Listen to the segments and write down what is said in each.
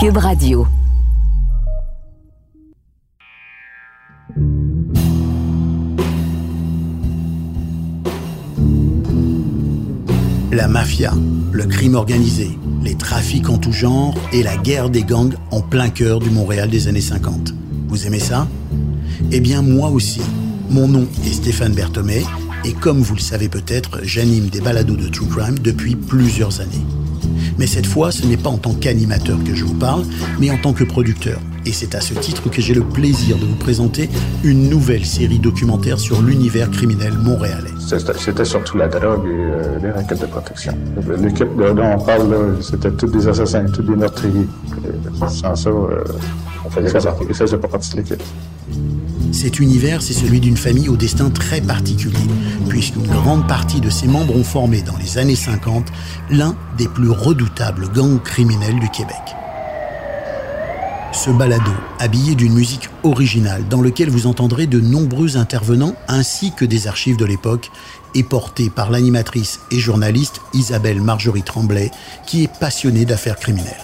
Cube Radio. La mafia, le crime organisé, les trafics en tout genre et la guerre des gangs en plein cœur du Montréal des années 50. Vous aimez ça? Eh bien moi aussi. Mon nom est Stéphane Berthomé et comme vous le savez peut-être, j'anime des balados de True Crime depuis plusieurs années. Mais cette fois, ce n'est pas en tant qu'animateur que je vous parle, mais en tant que producteur. Et c'est à ce titre que j'ai le plaisir de vous présenter une nouvelle série documentaire sur l'univers criminel montréalais. C'était surtout la drogue et euh, les raquettes de protection. L'équipe dont on parle, c'était tous des assassins, tous des meurtriers. sans ça, euh, on faisait pas partie de l'équipe. Cet univers, c'est celui d'une famille au destin très particulier, puisqu'une grande partie de ses membres ont formé dans les années 50 l'un des plus redoutables gangs criminels du Québec. Ce balado, habillé d'une musique originale dans lequel vous entendrez de nombreux intervenants ainsi que des archives de l'époque, est porté par l'animatrice et journaliste Isabelle Marjorie Tremblay, qui est passionnée d'affaires criminelles.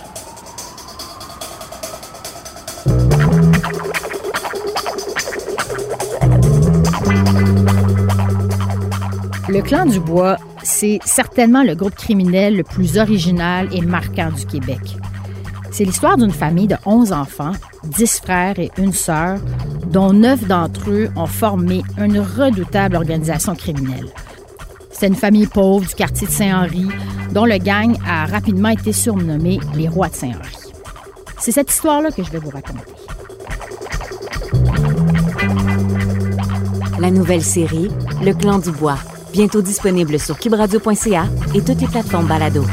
Le clan du Bois, c'est certainement le groupe criminel le plus original et marquant du Québec. C'est l'histoire d'une famille de 11 enfants, 10 frères et une sœur, dont 9 d'entre eux ont formé une redoutable organisation criminelle. C'est une famille pauvre du quartier de Saint-Henri, dont le gang a rapidement été surnommé les rois de Saint-Henri. C'est cette histoire-là que je vais vous raconter. La nouvelle série, Le clan du bois, bientôt disponible sur cubradio.ca et toutes les plateformes balado.